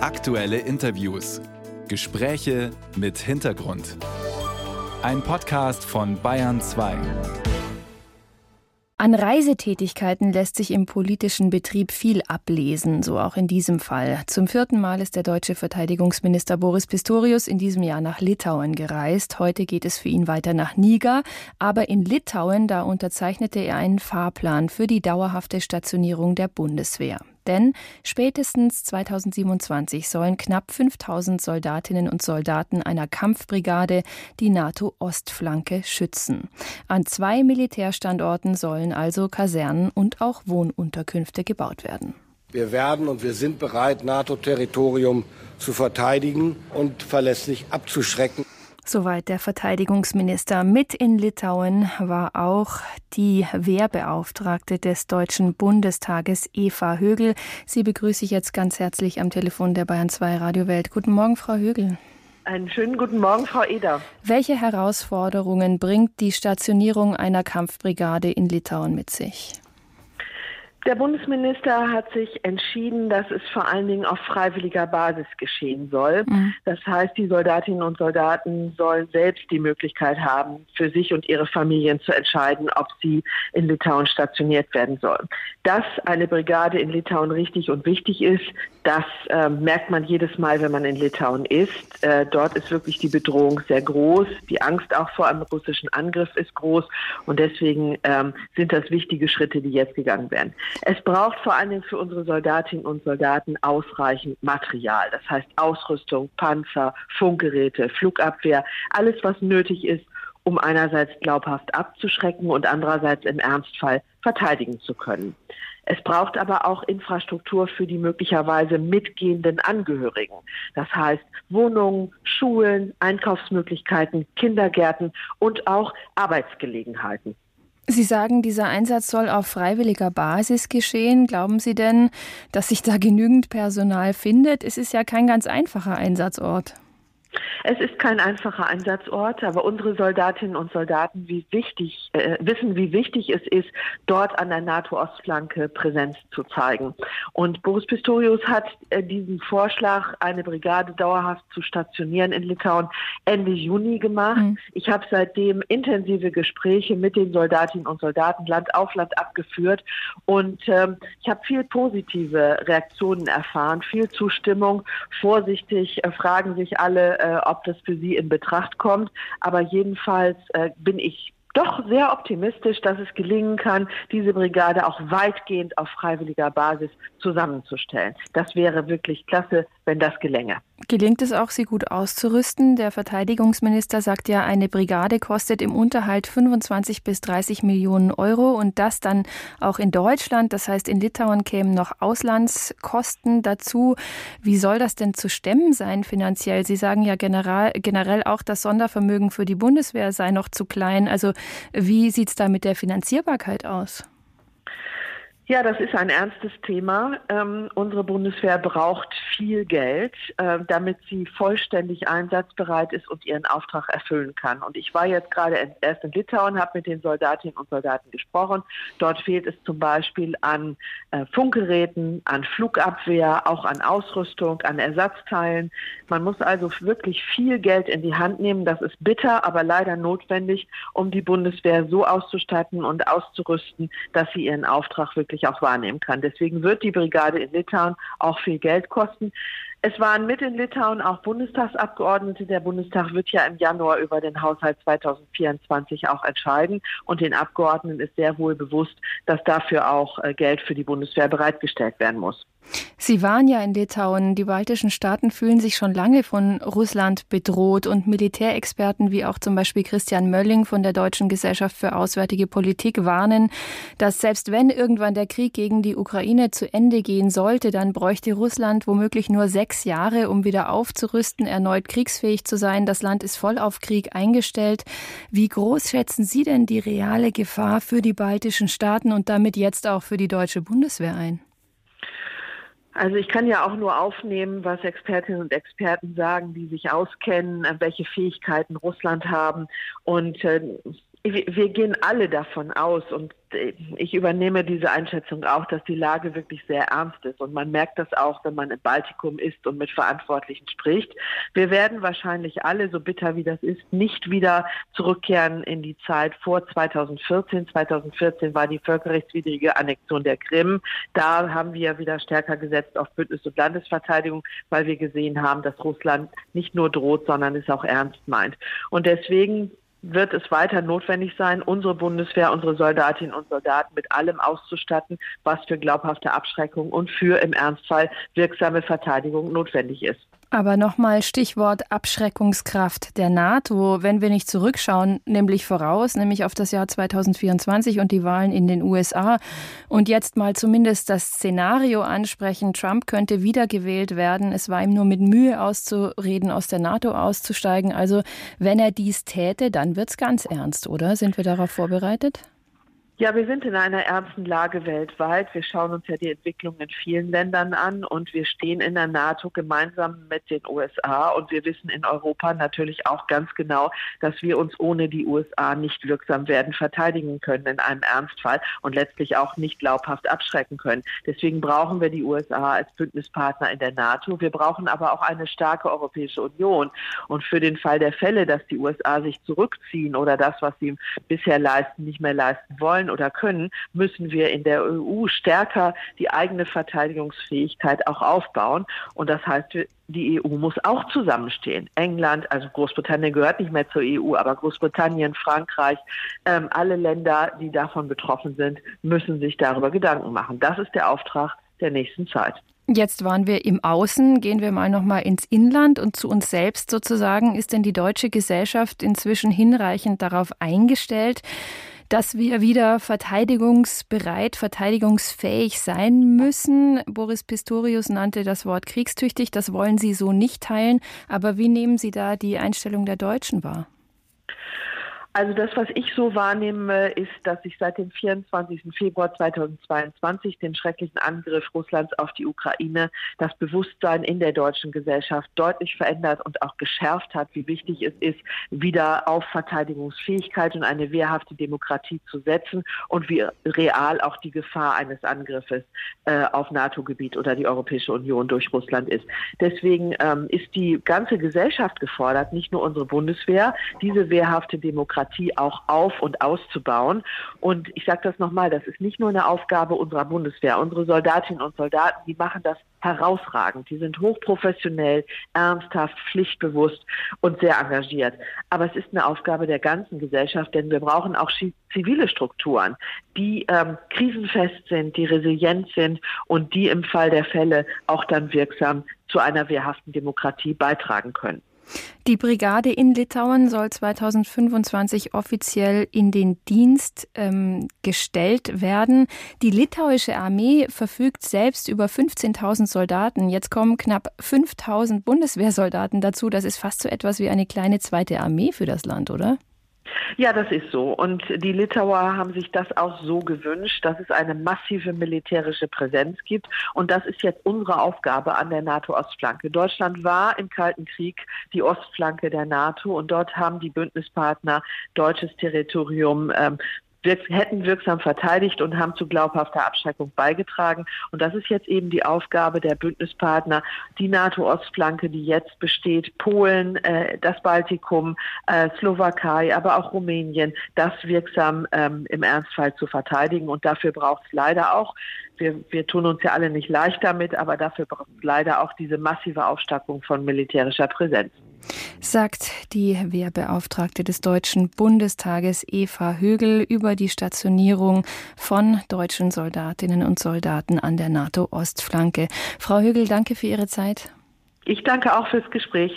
Aktuelle Interviews. Gespräche mit Hintergrund. Ein Podcast von Bayern 2. An Reisetätigkeiten lässt sich im politischen Betrieb viel ablesen, so auch in diesem Fall. Zum vierten Mal ist der deutsche Verteidigungsminister Boris Pistorius in diesem Jahr nach Litauen gereist. Heute geht es für ihn weiter nach Niger, aber in Litauen, da unterzeichnete er einen Fahrplan für die dauerhafte Stationierung der Bundeswehr. Denn spätestens 2027 sollen knapp 5000 Soldatinnen und Soldaten einer Kampfbrigade die NATO-Ostflanke schützen. An zwei Militärstandorten sollen also Kasernen und auch Wohnunterkünfte gebaut werden. Wir werden und wir sind bereit, NATO-Territorium zu verteidigen und verlässlich abzuschrecken. Soweit der Verteidigungsminister. Mit in Litauen war auch die Wehrbeauftragte des Deutschen Bundestages, Eva Högel. Sie begrüße ich jetzt ganz herzlich am Telefon der Bayern 2 Radiowelt. Guten Morgen, Frau Högel. Einen schönen guten Morgen, Frau Eder. Welche Herausforderungen bringt die Stationierung einer Kampfbrigade in Litauen mit sich? Der Bundesminister hat sich entschieden, dass es vor allen Dingen auf freiwilliger Basis geschehen soll. Mhm. Das heißt, die Soldatinnen und Soldaten sollen selbst die Möglichkeit haben, für sich und ihre Familien zu entscheiden, ob sie in Litauen stationiert werden sollen. Dass eine Brigade in Litauen richtig und wichtig ist, das äh, merkt man jedes Mal, wenn man in Litauen ist. Äh, dort ist wirklich die Bedrohung sehr groß. Die Angst auch vor einem russischen Angriff ist groß. Und deswegen ähm, sind das wichtige Schritte, die jetzt gegangen werden. Es braucht vor allen Dingen für unsere Soldatinnen und Soldaten ausreichend Material. Das heißt Ausrüstung, Panzer, Funkgeräte, Flugabwehr, alles, was nötig ist, um einerseits glaubhaft abzuschrecken und andererseits im Ernstfall verteidigen zu können. Es braucht aber auch Infrastruktur für die möglicherweise mitgehenden Angehörigen. Das heißt Wohnungen, Schulen, Einkaufsmöglichkeiten, Kindergärten und auch Arbeitsgelegenheiten. Sie sagen, dieser Einsatz soll auf freiwilliger Basis geschehen. Glauben Sie denn, dass sich da genügend Personal findet? Es ist ja kein ganz einfacher Einsatzort. Es ist kein einfacher Einsatzort, aber unsere Soldatinnen und Soldaten wie wichtig, äh, wissen, wie wichtig es ist, dort an der NATO-Ostflanke Präsenz zu zeigen. Und Boris Pistorius hat äh, diesen Vorschlag, eine Brigade dauerhaft zu stationieren in Litauen, Ende Juni gemacht. Mhm. Ich habe seitdem intensive Gespräche mit den Soldatinnen und Soldaten Land auf Land abgeführt und ähm, ich habe viel positive Reaktionen erfahren, viel Zustimmung. Vorsichtig äh, fragen sich alle, äh, ob das für sie in Betracht kommt. Aber jedenfalls äh, bin ich doch sehr optimistisch, dass es gelingen kann, diese Brigade auch weitgehend auf freiwilliger Basis zusammenzustellen. Das wäre wirklich klasse, wenn das gelänge. Gelingt es auch, sie gut auszurüsten? Der Verteidigungsminister sagt ja, eine Brigade kostet im Unterhalt 25 bis 30 Millionen Euro und das dann auch in Deutschland. Das heißt, in Litauen kämen noch Auslandskosten dazu. Wie soll das denn zu stemmen sein finanziell? Sie sagen ja generell, generell auch, das Sondervermögen für die Bundeswehr sei noch zu klein. Also wie sieht es da mit der Finanzierbarkeit aus? Ja, das ist ein ernstes Thema. Ähm, unsere Bundeswehr braucht viel Geld, äh, damit sie vollständig einsatzbereit ist und ihren Auftrag erfüllen kann. Und ich war jetzt gerade erst in Litauen, habe mit den Soldatinnen und Soldaten gesprochen. Dort fehlt es zum Beispiel an äh, Funkgeräten, an Flugabwehr, auch an Ausrüstung, an Ersatzteilen. Man muss also wirklich viel Geld in die Hand nehmen. Das ist bitter, aber leider notwendig, um die Bundeswehr so auszustatten und auszurüsten, dass sie ihren Auftrag wirklich wirklich auch wahrnehmen kann. Deswegen wird die Brigade in Litauen auch viel Geld kosten. Es waren mit in Litauen auch Bundestagsabgeordnete. Der Bundestag wird ja im Januar über den Haushalt 2024 auch entscheiden. Und den Abgeordneten ist sehr wohl bewusst, dass dafür auch äh, Geld für die Bundeswehr bereitgestellt werden muss. Sie waren ja in Litauen. Die baltischen Staaten fühlen sich schon lange von Russland bedroht und Militärexperten wie auch zum Beispiel Christian Mölling von der Deutschen Gesellschaft für Auswärtige Politik warnen, dass selbst wenn irgendwann der Krieg gegen die Ukraine zu Ende gehen sollte, dann bräuchte Russland womöglich nur sechs Jahre, um wieder aufzurüsten, erneut kriegsfähig zu sein. Das Land ist voll auf Krieg eingestellt. Wie groß schätzen Sie denn die reale Gefahr für die baltischen Staaten und damit jetzt auch für die deutsche Bundeswehr ein? Also ich kann ja auch nur aufnehmen, was Expertinnen und Experten sagen, die sich auskennen, welche Fähigkeiten Russland haben. Und äh, Wir gehen alle davon aus und ich übernehme diese Einschätzung auch, dass die Lage wirklich sehr ernst ist. Und man merkt das auch, wenn man im Baltikum ist und mit Verantwortlichen spricht. Wir werden wahrscheinlich alle, so bitter wie das ist, nicht wieder zurückkehren in die Zeit vor 2014. 2014 war die völkerrechtswidrige Annexion der Krim. Da haben wir wieder stärker gesetzt auf Bündnis- und Landesverteidigung, weil wir gesehen haben, dass Russland nicht nur droht, sondern es auch ernst meint. Und deswegen wird es weiter notwendig sein, unsere Bundeswehr, unsere Soldatinnen und Soldaten mit allem auszustatten, was für glaubhafte Abschreckung und für im Ernstfall wirksame Verteidigung notwendig ist. Aber nochmal Stichwort Abschreckungskraft der NATO. Wenn wir nicht zurückschauen, nämlich voraus, nämlich auf das Jahr 2024 und die Wahlen in den USA und jetzt mal zumindest das Szenario ansprechen, Trump könnte wiedergewählt werden. Es war ihm nur mit Mühe auszureden, aus der NATO auszusteigen. Also wenn er dies täte, dann wird es ganz ernst, oder? Sind wir darauf vorbereitet? Ja, wir sind in einer ernsten Lage weltweit. Wir schauen uns ja die Entwicklung in vielen Ländern an und wir stehen in der NATO gemeinsam mit den USA und wir wissen in Europa natürlich auch ganz genau, dass wir uns ohne die USA nicht wirksam werden verteidigen können in einem Ernstfall und letztlich auch nicht glaubhaft abschrecken können. Deswegen brauchen wir die USA als Bündnispartner in der NATO. Wir brauchen aber auch eine starke Europäische Union. Und für den Fall der Fälle, dass die USA sich zurückziehen oder das, was sie bisher leisten, nicht mehr leisten wollen, wollen oder können, müssen wir in der EU stärker die eigene Verteidigungsfähigkeit auch aufbauen. Und das heißt, die EU muss auch zusammenstehen. England, also Großbritannien gehört nicht mehr zur EU, aber Großbritannien, Frankreich, ähm, alle Länder, die davon betroffen sind, müssen sich darüber Gedanken machen. Das ist der Auftrag der nächsten Zeit. Jetzt waren wir im Außen, gehen wir mal noch mal ins Inland und zu uns selbst sozusagen. Ist denn die deutsche Gesellschaft inzwischen hinreichend darauf eingestellt? Dass wir wieder verteidigungsbereit, verteidigungsfähig sein müssen. Boris Pistorius nannte das Wort kriegstüchtig. Das wollen Sie so nicht teilen. Aber wie nehmen Sie da die Einstellung der Deutschen wahr? Also das, was ich so wahrnehme, ist, dass sich seit dem 24. Februar 2022, dem schrecklichen Angriff Russlands auf die Ukraine, das Bewusstsein in der deutschen Gesellschaft deutlich verändert und auch geschärft hat, wie wichtig es ist, wieder auf Verteidigungsfähigkeit und eine wehrhafte Demokratie zu setzen und wie real auch die Gefahr eines Angriffes äh, auf NATO-Gebiet oder die Europäische Union durch Russland ist. Deswegen ähm, ist die ganze Gesellschaft gefordert, nicht nur unsere Bundeswehr, diese wehrhafte Demokratie Demokratie auch auf und auszubauen. Und ich sage das nochmal, das ist nicht nur eine Aufgabe unserer Bundeswehr. Unsere Soldatinnen und Soldaten, die machen das herausragend. Die sind hochprofessionell, ernsthaft, pflichtbewusst und sehr engagiert. Aber es ist eine Aufgabe der ganzen Gesellschaft, denn wir brauchen auch zivile Strukturen, die ähm, krisenfest sind, die resilient sind und die im Fall der Fälle auch dann wirksam zu einer wehrhaften Demokratie beitragen können. Die Brigade in Litauen soll 2025 offiziell in den Dienst ähm, gestellt werden. Die litauische Armee verfügt selbst über 15.000 Soldaten. Jetzt kommen knapp 5.000 Bundeswehrsoldaten dazu. Das ist fast so etwas wie eine kleine zweite Armee für das Land, oder? Ja, das ist so. Und die Litauer haben sich das auch so gewünscht, dass es eine massive militärische Präsenz gibt. Und das ist jetzt unsere Aufgabe an der NATO-Ostflanke. Deutschland war im Kalten Krieg die Ostflanke der NATO und dort haben die Bündnispartner deutsches Territorium ähm, hätten wirksam verteidigt und haben zu glaubhafter Abschreckung beigetragen. Und das ist jetzt eben die Aufgabe der Bündnispartner, die NATO-Ostflanke, die jetzt besteht, Polen, äh, das Baltikum, äh, Slowakei, aber auch Rumänien, das wirksam ähm, im Ernstfall zu verteidigen. Und dafür braucht es leider auch wir, wir tun uns ja alle nicht leicht damit, aber dafür braucht es leider auch diese massive Aufstockung von militärischer Präsenz sagt die Wehrbeauftragte des Deutschen Bundestages Eva Högel über die Stationierung von deutschen Soldatinnen und Soldaten an der NATO-Ostflanke. Frau Högel, danke für Ihre Zeit. Ich danke auch fürs Gespräch.